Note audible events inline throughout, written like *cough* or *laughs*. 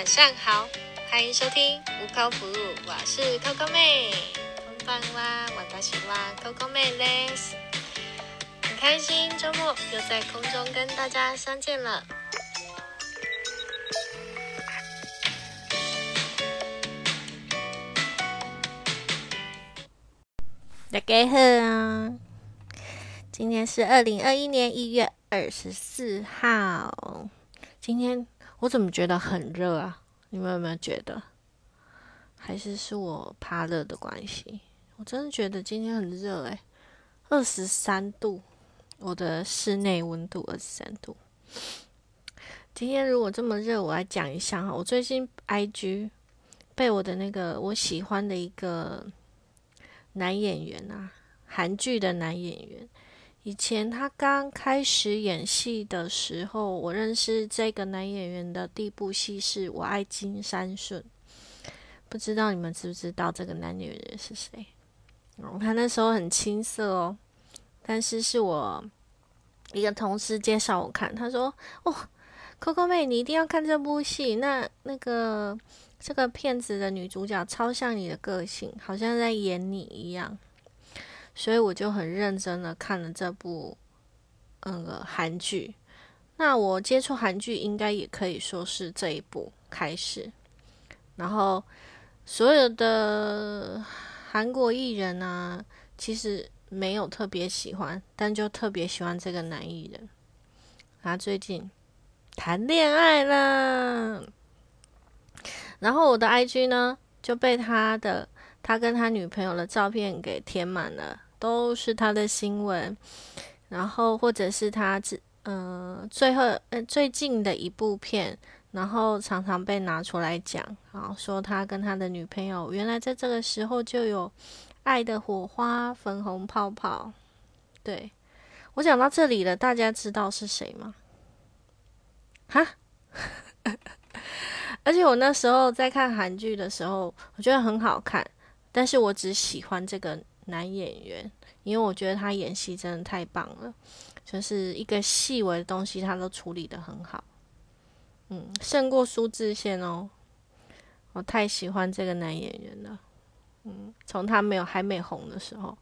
晚上好，欢迎收听无口不入，我是 Coco 妹。こんばんは、私は Coco 妹です。很开心周末又在空中跟大家相见了。大家好啊！今天是二零二一年一月二十四号。今天 我怎么觉得很热啊？你们有没有觉得？还是是我怕热的关系？我真的觉得今天很热诶、二十三度，我的室内温度二十三度。今天如果这么热，我来讲一下哈。我最近 IG 被我的那个我喜欢的一个男演员啊，韩剧的男演员。以前他刚开始演戏的时候，我认识这个男演员的第一部戏是《我爱金三顺》，不知道你们知不知道这个男演员是谁？哦，他那时候很青涩哦，但是是我一个同事介绍我看，他说：“哦，Coco 妹，你一定要看这部戏。那那个这个片子的女主角超像你的个性，好像在演你一样。”所以我就很认真的看了这部那个韩剧。那我接触韩剧应该也可以说是这一部开始。然后所有的韩国艺人呢，其实没有特别喜欢，但就特别喜欢这个男艺人。他最近谈恋爱了，然后我的 IG 呢就被他的。他跟他女朋友的照片给填满了，都是他的新闻，然后或者是他只嗯最后呃最近的一部片，然后常常被拿出来讲，然后说他跟他的女朋友原来在这个时候就有爱的火花、粉红泡泡。对我讲到这里了，大家知道是谁吗？哈？*laughs* 而且我那时候在看韩剧的时候，我觉得很好看。但是我只喜欢这个男演员，因为我觉得他演戏真的太棒了，就是一个细微的东西他都处理的很好，嗯，胜过苏志燮哦，我太喜欢这个男演员了，嗯，从他没有还没红的时候，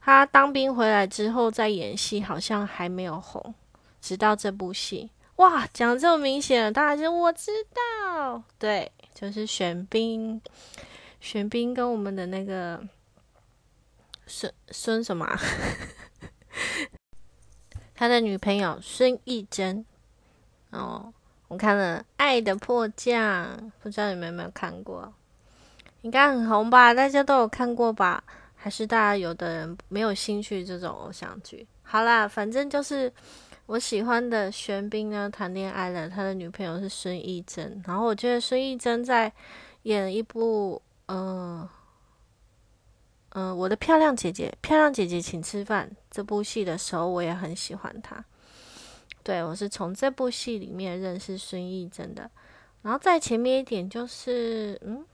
他当兵回来之后在演戏，好像还没有红，直到这部戏，哇，讲这么明显了，大家就我知道，对，就是玄彬。玄彬跟我们的那个孙孙什么，*laughs* 他的女朋友孙艺珍哦，我看了《爱的迫降》，不知道你们有没有看过？应该很红吧？大家都有看过吧？还是大家有的人没有兴趣这种偶像剧？好啦，反正就是我喜欢的玄彬呢，谈恋爱了，他的女朋友是孙艺珍，然后我觉得孙艺珍在演一部。嗯嗯，我的漂亮姐姐，漂亮姐姐，请吃饭。这部戏的时候，我也很喜欢她。对我是从这部戏里面认识孙艺珍的。然后在前面一点就是，嗯，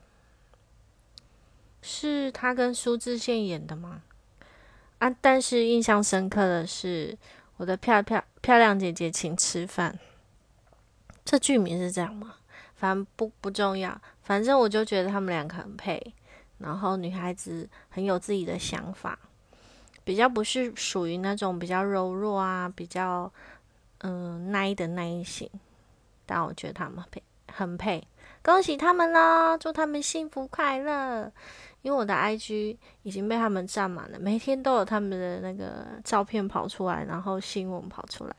是他跟苏志燮演的吗？啊，但是印象深刻的是我的漂漂漂亮姐姐，请吃饭。这剧名是这样吗？反正不不重要。反正我就觉得他们两个很配，然后女孩子很有自己的想法，比较不是属于那种比较柔弱啊，比较嗯耐的那一型，但我觉得他们配很配，恭喜他们啦，祝他们幸福快乐。因为我的 IG 已经被他们占满了，每天都有他们的那个照片跑出来，然后新闻跑出来。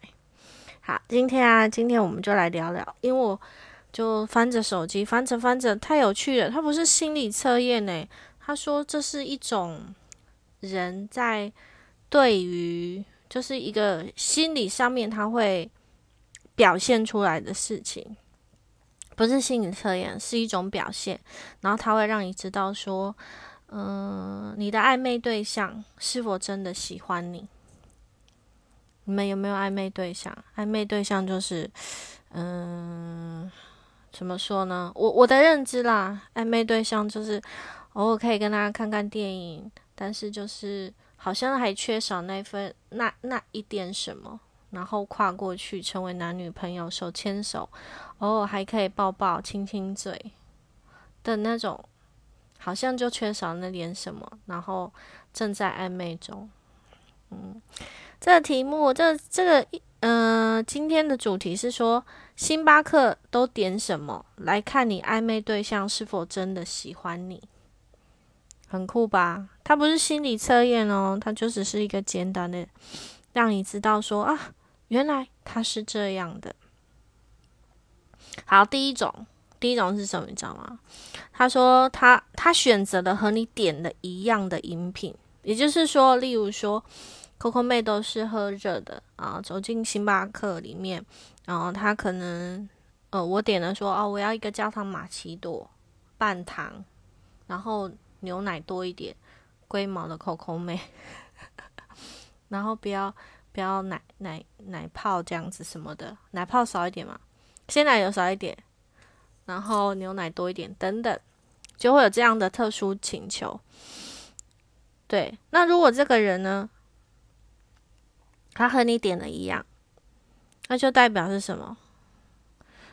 好，今天啊，今天我们就来聊聊，因为我。就翻着手机，翻着翻着，太有趣了。它不是心理测验呢，他说这是一种人在对于就是一个心理上面他会表现出来的事情，不是心理测验，是一种表现。然后他会让你知道说，嗯，你的暧昧对象是否真的喜欢你？你们有没有暧昧对象？暧昧对象就是，嗯。怎么说呢？我我的认知啦，暧昧对象就是偶尔可以跟他看看电影，但是就是好像还缺少那份那那一点什么，然后跨过去成为男女朋友，手牵手，偶尔还可以抱抱、亲亲嘴的那种，好像就缺少那点什么，然后正在暧昧中。嗯，这个题目，这这个一，嗯，今天的主题是说，星巴克都点什么来看你暧昧对象是否真的喜欢你？很酷吧？它不是心理测验哦，它就只是一个简单的，让你知道说啊，原来他是这样的。好，第一种，第一种是什么？你知道吗？他说他他选择了和你点的一样的饮品，也就是说，例如说。Coco 妹都是喝热的啊，走进星巴克里面，然后他可能，呃，我点了说，哦，我要一个焦糖玛奇朵，半糖，然后牛奶多一点，龟毛的 Coco 妹，*laughs* 然后不要不要奶奶奶泡这样子什么的，奶泡少一点嘛，鲜奶油少一点，然后牛奶多一点等等，就会有这样的特殊请求。对，那如果这个人呢？他和你点的一样，那就代表是什么？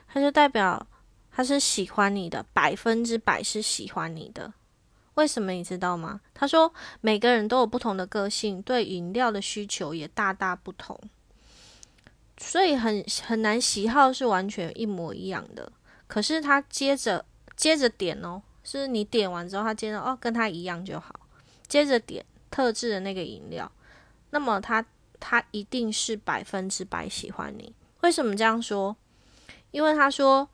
他就代表他是喜欢你的，百分之百是喜欢你的。为什么你知道吗？他说每个人都有不同的个性，对饮料的需求也大大不同，所以很很难喜好是完全一模一样的。可是他接着接着点哦，是你点完之后，他接着哦跟他一样就好，接着点特制的那个饮料，那么他。他一定是百分之百喜欢你。为什么这样说？因为他说，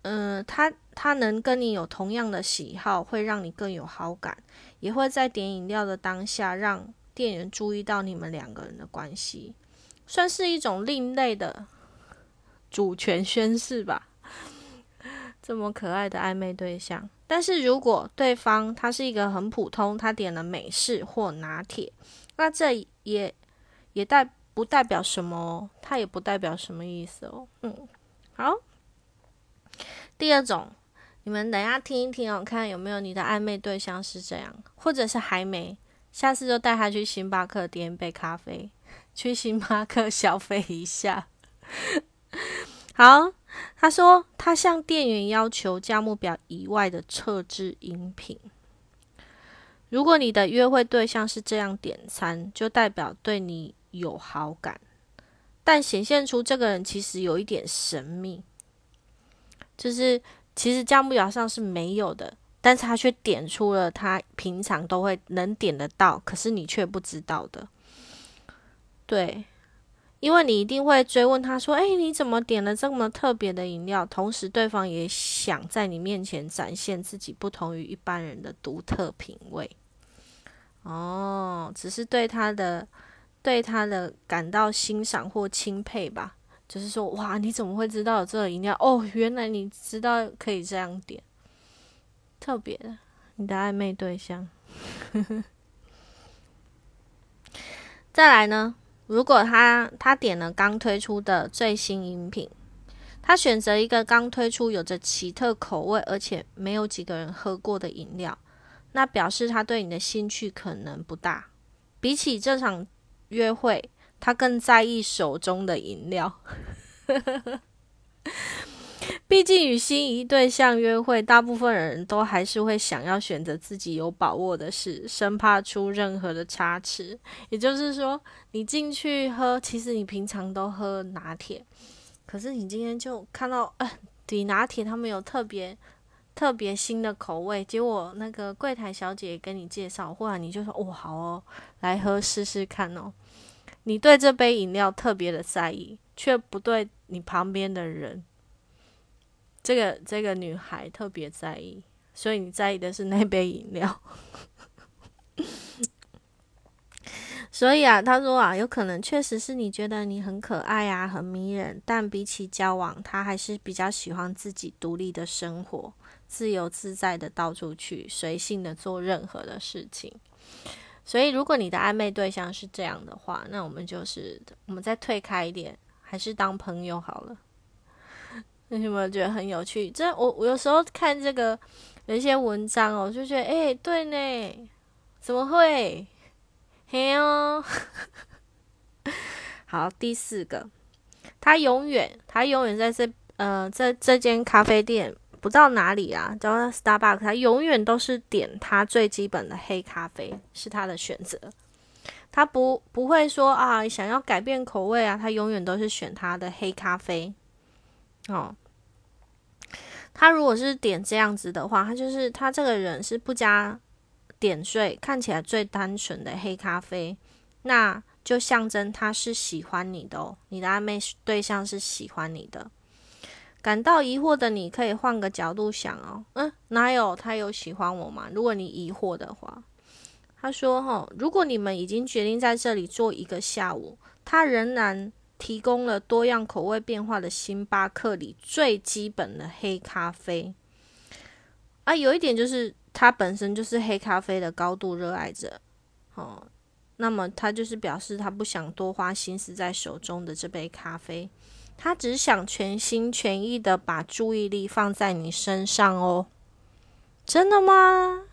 嗯，他他能跟你有同样的喜好，会让你更有好感，也会在点饮料的当下让店员注意到你们两个人的关系，算是一种另类的主权宣誓吧。这么可爱的暧昧对象，但是如果对方他是一个很普通，他点了美式或拿铁，那这也。也代不代表什么？它也不代表什么意思哦。嗯，好。第二种，你们等下听一听哦，看有没有你的暧昧对象是这样，或者是还没，下次就带他去星巴克点一杯咖啡，去星巴克消费一下。好，他说他向店员要求价目表以外的特制饮品。如果你的约会对象是这样点餐，就代表对你。有好感，但显现出这个人其实有一点神秘，就是其实价目表上是没有的，但是他却点出了他平常都会能点得到，可是你却不知道的。对，因为你一定会追问他说：“哎，你怎么点了这么特别的饮料？”同时，对方也想在你面前展现自己不同于一般人的独特品味。哦，只是对他的。对他的感到欣赏或钦佩吧，就是说，哇，你怎么会知道这个饮料？哦，原来你知道可以这样点，特别的，你的暧昧对象。再来呢，如果他他点了刚推出的最新饮品，他选择一个刚推出有着奇特口味而且没有几个人喝过的饮料，那表示他对你的兴趣可能不大，比起这场。约会，他更在意手中的饮料。*laughs* 毕竟与心仪对象约会，大部分人都还是会想要选择自己有把握的事，生怕出任何的差池。也就是说，你进去喝，其实你平常都喝拿铁，可是你今天就看到，呃，底拿铁他们有特别特别新的口味，结果那个柜台小姐跟你介绍，或者你就说，哦，好哦，来喝试试看哦。你对这杯饮料特别的在意，却不对你旁边的人，这个这个女孩特别在意，所以你在意的是那杯饮料。*laughs* 所以啊，他说啊，有可能确实是你觉得你很可爱啊，很迷人，但比起交往，他还是比较喜欢自己独立的生活，自由自在的到处去，随性的做任何的事情。所以，如果你的暧昧对象是这样的话，那我们就是我们再退开一点，还是当朋友好了。*laughs* 你有没有觉得很有趣？这我我有时候看这个有一些文章哦，就觉得哎，对呢，怎么会？嘿哦，*laughs* 好，第四个，他永远，他永远在这呃，在这间咖啡店不知道哪里啊，叫 Starbucks，他永远都是点他最基本的黑咖啡，是他的选择。他不不会说啊，想要改变口味啊，他永远都是选他的黑咖啡。哦，他如果是点这样子的话，他就是他这个人是不加点缀，看起来最单纯的黑咖啡，那就象征他是喜欢你的哦，你的暧昧对象是喜欢你的。感到疑惑的你可以换个角度想哦，嗯，哪有他有喜欢我吗？如果你疑惑的话。他说：“哈，如果你们已经决定在这里做一个下午，他仍然提供了多样口味变化的星巴克里最基本的黑咖啡。啊，有一点就是他本身就是黑咖啡的高度热爱者，哦，那么他就是表示他不想多花心思在手中的这杯咖啡，他只想全心全意的把注意力放在你身上哦。真的吗？”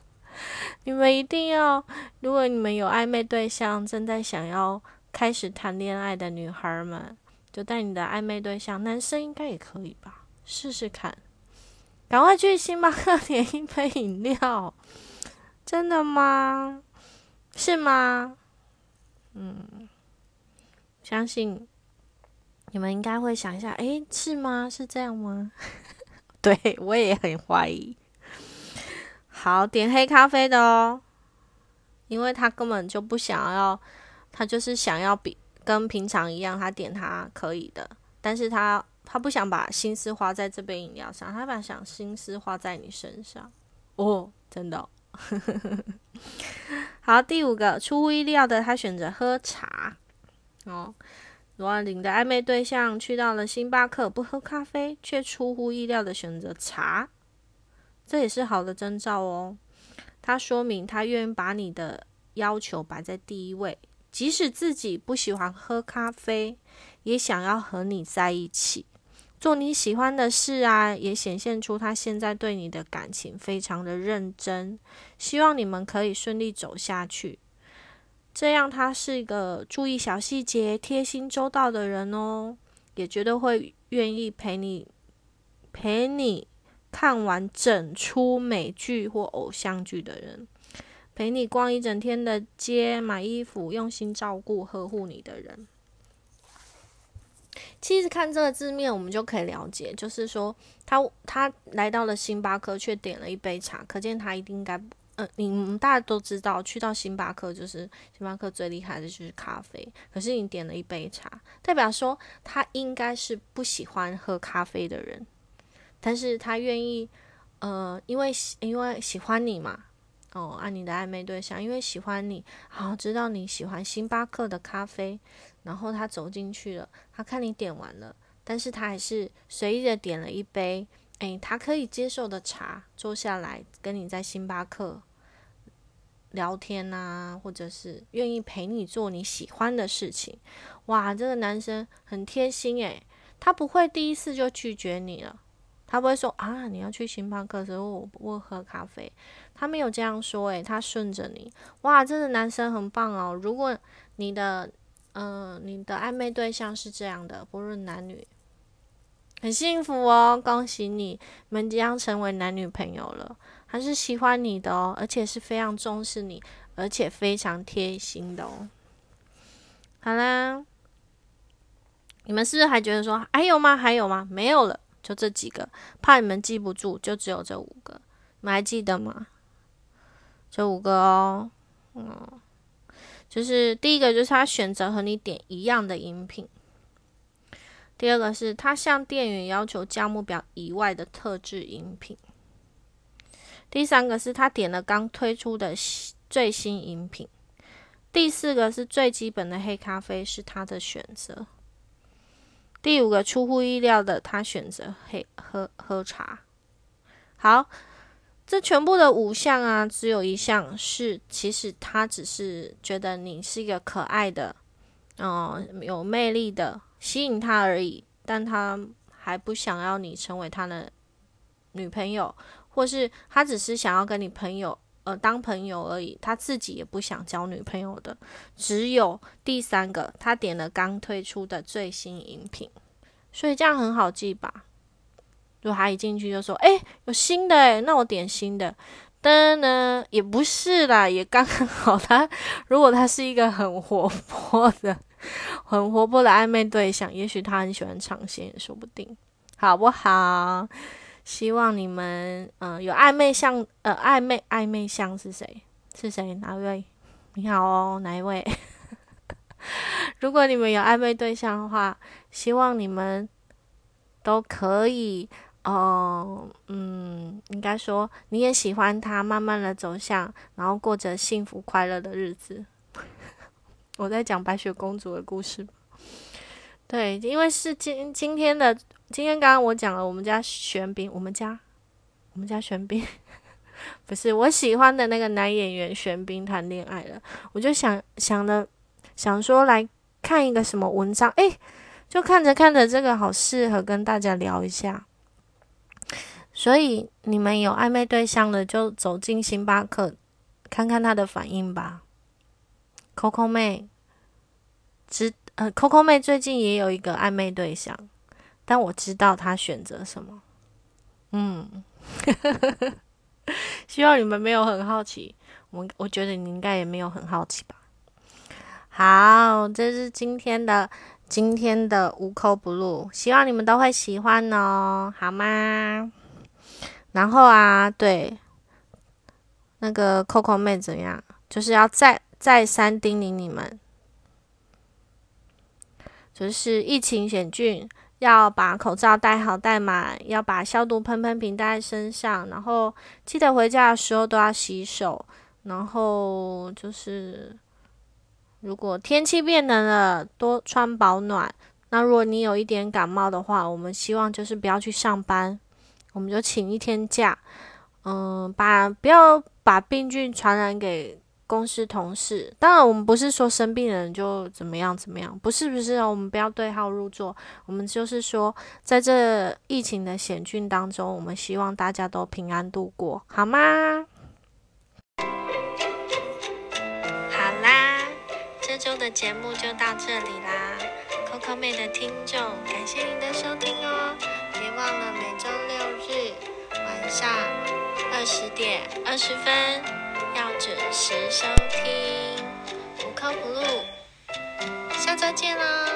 *laughs* 你们一定要，如果你们有暧昧对象，正在想要开始谈恋爱的女孩们，就带你的暧昧对象，男生应该也可以吧，试试看。赶快去星巴克 *laughs* 点一杯饮料，真的吗？是吗？嗯，相信你们应该会想一下，诶，是吗？是这样吗？*laughs* 对我也很怀疑。好，点黑咖啡的哦，因为他根本就不想要，他就是想要比跟平常一样，他点他可以的，但是他他不想把心思花在这杯饮料上，他把想心思花在你身上哦，真的。*laughs* 好，第五个出乎意料的，他选择喝茶哦。罗安林的暧昧对象去到了星巴克，不喝咖啡，却出乎意料的选择茶。这也是好的征兆哦，他说明他愿意把你的要求摆在第一位，即使自己不喜欢喝咖啡，也想要和你在一起，做你喜欢的事啊，也显现出他现在对你的感情非常的认真，希望你们可以顺利走下去。这样，他是一个注意小细节、贴心周到的人哦，也绝对会愿意陪你，陪你。看完整出美剧或偶像剧的人，陪你逛一整天的街，买衣服，用心照顾呵护你的人。其实看这个字面，我们就可以了解，就是说他他来到了星巴克，却点了一杯茶，可见他一定该，嗯，你们大家都知道，去到星巴克就是星巴克最厉害的就是咖啡，可是你点了一杯茶，代表说他应该是不喜欢喝咖啡的人。但是他愿意，呃，因为因为喜欢你嘛，哦，按你的暧昧对象，因为喜欢你，好知道你喜欢星巴克的咖啡，然后他走进去了，他看你点完了，但是他还是随意的点了一杯，诶，他可以接受的茶，坐下来跟你在星巴克聊天呐，或者是愿意陪你做你喜欢的事情，哇，这个男生很贴心诶，他不会第一次就拒绝你了。他不会说啊，你要去星巴克的时候我不喝咖啡，他没有这样说诶，他顺着你，哇，这个男生很棒哦。如果你的嗯，你的暧昧对象是这样的，不论男女，很幸福哦，恭喜你们将成为男女朋友了，还是喜欢你的哦，而且是非常重视你，而且非常贴心的哦。好啦，你们是不是还觉得说还有吗？还有吗？没有了。就这几个，怕你们记不住，就只有这五个，你们还记得吗？这五个哦，嗯，就是第一个就是他选择和你点一样的饮品，第二个是他向店员要求价目表以外的特制饮品，第三个是他点了刚推出的最新饮品，第四个是最基本的黑咖啡是他的选择。第五个出乎意料的，他选择黑喝喝茶。好，这全部的五项啊，只有一项是，其实他只是觉得你是一个可爱的，嗯，有魅力的，吸引他而已。但他还不想要你成为他的女朋友，或是他只是想要跟你朋友呃当朋友而已，他自己也不想交女朋友的。只有第三个，他点了刚推出的最新饮品，所以这样很好记吧？如果他一进去就说：“哎，有新的哎，那我点新的。”噔呢，也不是啦，也刚刚好。他如果他是一个很活泼的、很活泼的暧昧对象，也许他很喜欢尝鲜，也说不定，好不好？希望你们，嗯，有暧昧相，呃，暧昧暧昧相是谁？是谁？哪位？你好哦，哪一位？*laughs* 如果你们有暧昧对象的话，希望你们都可以。哦，嗯，应该说你也喜欢他，慢慢的走向，然后过着幸福快乐的日子。*laughs* 我在讲白雪公主的故事。对，因为是今今天的今天刚刚我讲了我们家玄彬，我们家我们家玄彬 *laughs* 不是我喜欢的那个男演员玄彬谈恋爱了，我就想想了想说来看一个什么文章，诶，就看着看着这个好适合跟大家聊一下。所以你们有暧昧对象的，就走进星巴克，看看他的反应吧。Coco 妹，知呃，Coco 妹最近也有一个暧昧对象，但我知道他选择什么。嗯，*laughs* 希望你们没有很好奇，我我觉得你应该也没有很好奇吧。好，这是今天的今天的无口不入，希望你们都会喜欢哦，好吗？然后啊，对，那个 Coco 妹怎样？就是要再再三叮咛你们，就是疫情险峻，要把口罩戴好戴满，要把消毒喷喷瓶带在身上，然后记得回家的时候都要洗手。然后就是，如果天气变冷了，多穿保暖。那如果你有一点感冒的话，我们希望就是不要去上班。我们就请一天假，嗯，把不要把病菌传染给公司同事。当然，我们不是说生病人就怎么样怎么样，不是不是哦，我们不要对号入座。我们就是说，在这疫情的险峻当中，我们希望大家都平安度过，好吗？好啦，这周的节目就到这里啦，Coco 妹的听众，感谢您的收听哦，别忘了每周六。日晚上二十点二十分准时收听，不靠不录，下周见啦！